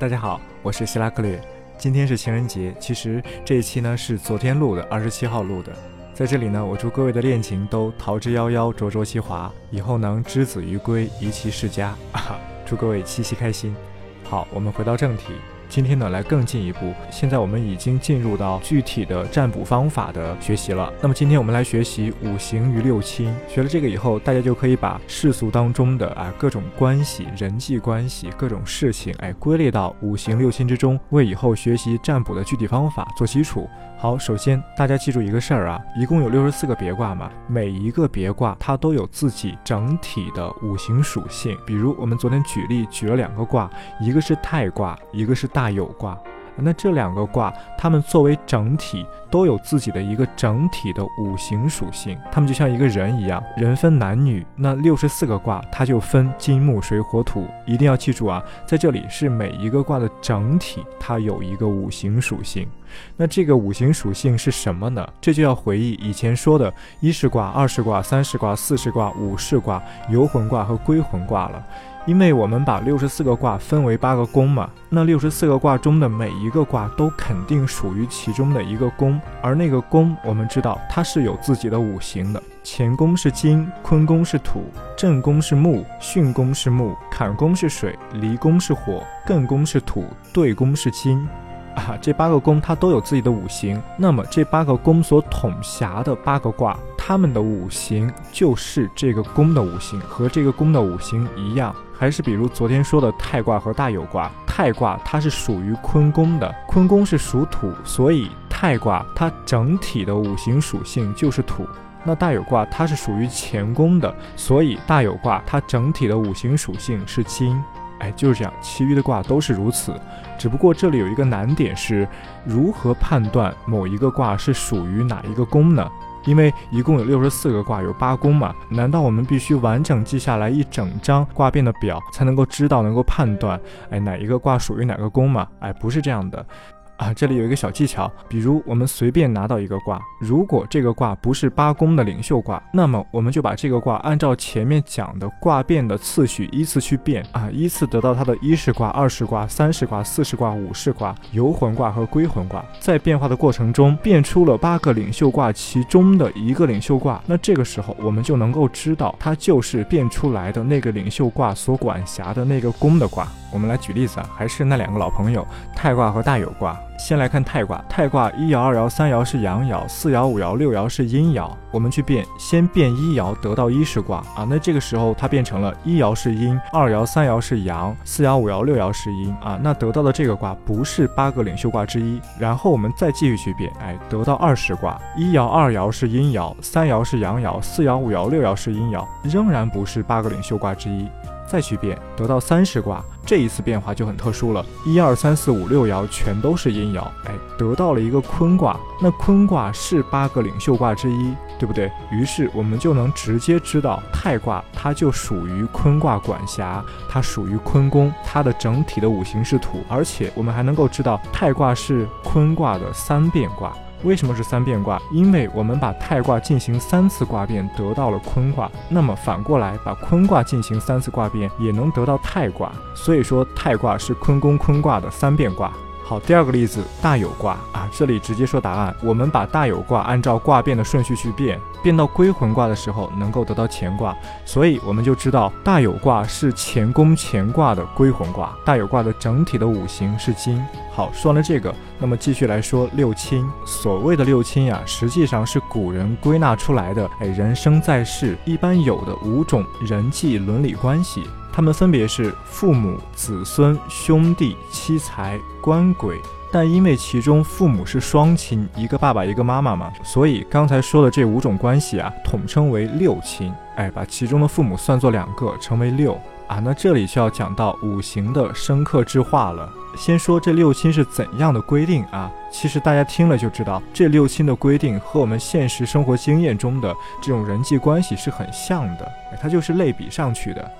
大家好，我是希拉克略。今天是情人节，其实这一期呢是昨天录的，二十七号录的。在这里呢，我祝各位的恋情都桃之夭夭，灼灼其华，以后能之子于归，宜其世家。啊，祝各位七夕开心。好，我们回到正题。今天呢，来更进一步。现在我们已经进入到具体的占卜方法的学习了。那么今天我们来学习五行与六亲。学了这个以后，大家就可以把世俗当中的啊各种关系、人际关系、各种事情，哎，归类到五行六亲之中，为以后学习占卜的具体方法做基础。好，首先大家记住一个事儿啊，一共有六十四个别卦嘛，每一个别卦它都有自己整体的五行属性。比如我们昨天举例举了两个卦，一个是太卦，一个是大大有卦。那这两个卦，它们作为整体，都有自己的一个整体的五行属性。它们就像一个人一样，人分男女。那六十四个卦，它就分金木水火土。一定要记住啊，在这里是每一个卦的整体，它有一个五行属性。那这个五行属性是什么呢？这就要回忆以前说的一是卦、二是卦、三是卦、四是卦、五是卦、游魂卦和归魂卦了。因为我们把六十四个卦分为八个宫嘛，那六十四个卦中的每一个卦都肯定属于其中的一个宫，而那个宫我们知道它是有自己的五行的，乾宫是金，坤宫是土，震宫是木，巽宫是木，坎宫是水，离宫是火，艮宫是土，兑宫是金。啊，这八个宫它都有自己的五行，那么这八个宫所统辖的八个卦，它们的五行就是这个宫的五行，和这个宫的五行一样。还是比如昨天说的太卦和大有卦，太卦它是属于坤宫的，坤宫是属土，所以太卦它整体的五行属性就是土。那大有卦它是属于乾宫的，所以大有卦它整体的五行属性是金。哎，就是这样，其余的卦都是如此。只不过这里有一个难点是，如何判断某一个卦是属于哪一个宫呢？因为一共有六十四个卦，有八宫嘛。难道我们必须完整记下来一整张卦变的表，才能够知道、能够判断，哎，哪一个卦属于哪个宫吗？哎，不是这样的。啊，这里有一个小技巧，比如我们随便拿到一个卦，如果这个卦不是八宫的领袖卦，那么我们就把这个卦按照前面讲的卦变的次序依次去变啊，依次得到它的一是卦、二是卦、三是卦、四是卦、五是卦、游魂卦和归魂卦，在变化的过程中变出了八个领袖卦其中的一个领袖卦，那这个时候我们就能够知道它就是变出来的那个领袖卦所管辖的那个宫的卦。我们来举例子啊，还是那两个老朋友，太卦和大有卦。先来看太卦，太卦一爻、二爻、三爻是阳爻，四爻、五爻、六爻是阴爻。我们去变，先变一爻得到一是卦啊，那这个时候它变成了一爻是阴，二爻、三爻是阳，四爻、五爻、六爻是阴啊，那得到的这个卦不是八个领袖卦之一。然后我们再继续去变，哎，得到二是卦，一爻、二爻是阴爻，三爻是阳爻，四爻、五爻、六爻是阴爻，仍然不是八个领袖卦之一。再去变，得到三十卦，这一次变化就很特殊了。一二三四五六爻全都是阴爻，哎，得到了一个坤卦。那坤卦是八个领袖卦之一，对不对？于是我们就能直接知道太卦它就属于坤卦管辖，它属于坤宫，它的整体的五行是土，而且我们还能够知道太卦是坤卦的三变卦。为什么是三变卦？因为我们把太卦进行三次卦变，得到了坤卦。那么反过来，把坤卦进行三次卦变，也能得到太卦。所以说，太卦是坤宫坤卦的三变卦。好，第二个例子，大有卦啊，这里直接说答案。我们把大有卦按照卦变的顺序去变，变到归魂卦的时候，能够得到乾卦，所以我们就知道大有卦是乾宫乾卦的归魂卦。大有卦的整体的五行是金。好，说完了这个，那么继续来说六亲。所谓的六亲呀，实际上是古人归纳出来的，哎，人生在世一般有的五种人际伦理关系。他们分别是父母、子孙、兄弟、妻财、官鬼，但因为其中父母是双亲，一个爸爸一个妈妈嘛，所以刚才说的这五种关系啊，统称为六亲。哎，把其中的父母算作两个，称为六啊。那这里就要讲到五行的生克制化了。先说这六亲是怎样的规定啊？其实大家听了就知道，这六亲的规定和我们现实生活经验中的这种人际关系是很像的，它就是类比上去的。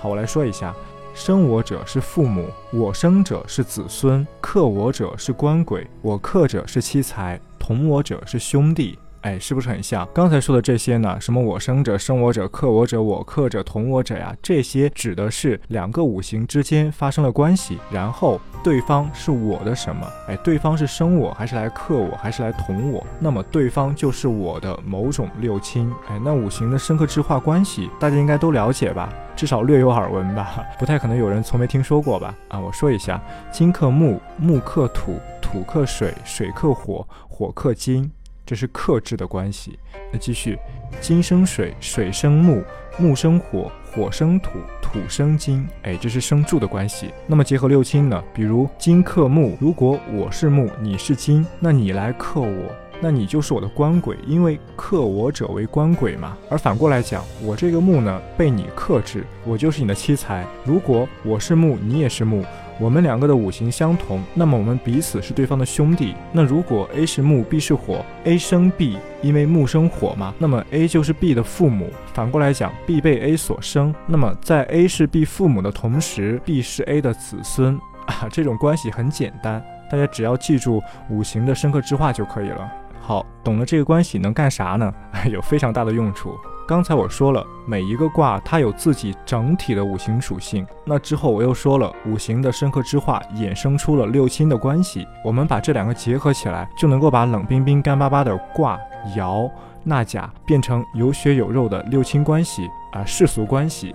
好，我来说一下，生我者是父母，我生者是子孙，克我者是官鬼，我克者是妻财，同我者是兄弟。哎，是不是很像刚才说的这些呢？什么我生者、生我者、克我者、我克者、同我者呀？这些指的是两个五行之间发生了关系，然后对方是我的什么？哎，对方是生我还是来克我还是来同我？那么对方就是我的某种六亲。哎，那五行的生克制化关系，大家应该都了解吧？至少略有耳闻吧？不太可能有人从没听说过吧？啊，我说一下：金克木，木克土，土克水，水克火，火克金。这是克制的关系。那继续，金生水，水生木，木生火，火生土，土生金。哎，这是生助的关系。那么结合六亲呢？比如金克木，如果我是木，你是金，那你来克我，那你就是我的官鬼，因为克我者为官鬼嘛。而反过来讲，我这个木呢被你克制，我就是你的妻财。如果我是木，你也是木。我们两个的五行相同，那么我们彼此是对方的兄弟。那如果 A 是木，B 是火，A 生 B，因为木生火嘛，那么 A 就是 B 的父母。反过来讲，B 被 A 所生，那么在 A 是 B 父母的同时，B 是 A 的子孙 啊。这种关系很简单，大家只要记住五行的生克之化就可以了。好，懂了这个关系能干啥呢？有非常大的用处。刚才我说了，每一个卦它有自己整体的五行属性。那之后我又说了，五行的深刻之化衍生出了六亲的关系。我们把这两个结合起来，就能够把冷冰冰、干巴巴的卦爻纳甲变成有血有肉的六亲关系啊，世俗关系。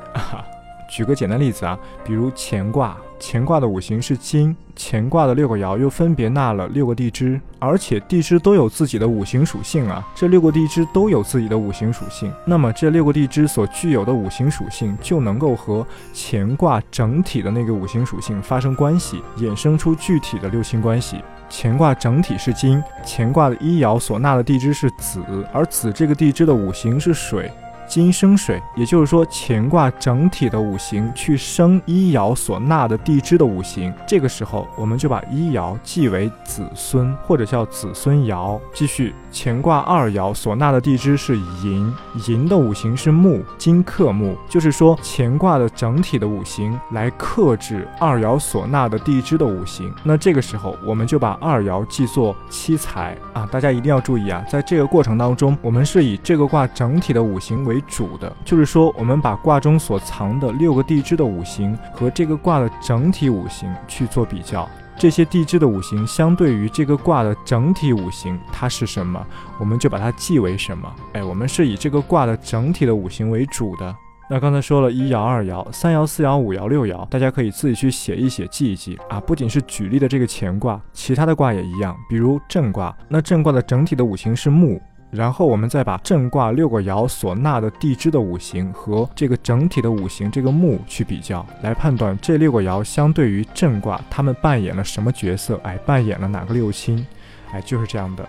举个简单例子啊，比如乾卦。乾卦的五行是金，乾卦的六个爻又分别纳了六个地支，而且地支都有自己的五行属性啊。这六个地支都有自己的五行属性，那么这六个地支所具有的五行属性就能够和乾卦整体的那个五行属性发生关系，衍生出具体的六亲关系。乾卦整体是金，乾卦的一爻所纳的地支是子，而子这个地支的五行是水。金生水，也就是说乾卦整体的五行去生一爻所纳的地支的五行，这个时候我们就把一爻记为子孙，或者叫子孙爻。继续，乾卦二爻所纳的地支是寅，寅的五行是木，金克木，就是说乾卦的整体的五行来克制二爻所纳的地支的五行。那这个时候我们就把二爻记作七财啊，大家一定要注意啊，在这个过程当中，我们是以这个卦整体的五行为。为主的，就是说，我们把卦中所藏的六个地支的五行和这个卦的整体五行去做比较，这些地支的五行相对于这个卦的整体五行，它是什么，我们就把它记为什么。哎，我们是以这个卦的整体的五行为主的。那刚才说了一爻、二爻、三爻、四爻、五爻、六爻，大家可以自己去写一写、记一记啊。不仅是举例的这个乾卦，其他的卦也一样，比如震卦，那震卦的整体的五行是木。然后我们再把震卦六个爻所纳的地支的五行和这个整体的五行这个木去比较，来判断这六个爻相对于震卦，他们扮演了什么角色？哎，扮演了哪个六亲？哎，就是这样的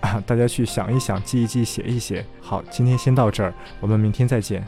啊！大家去想一想，记一记，写一写。好，今天先到这儿，我们明天再见。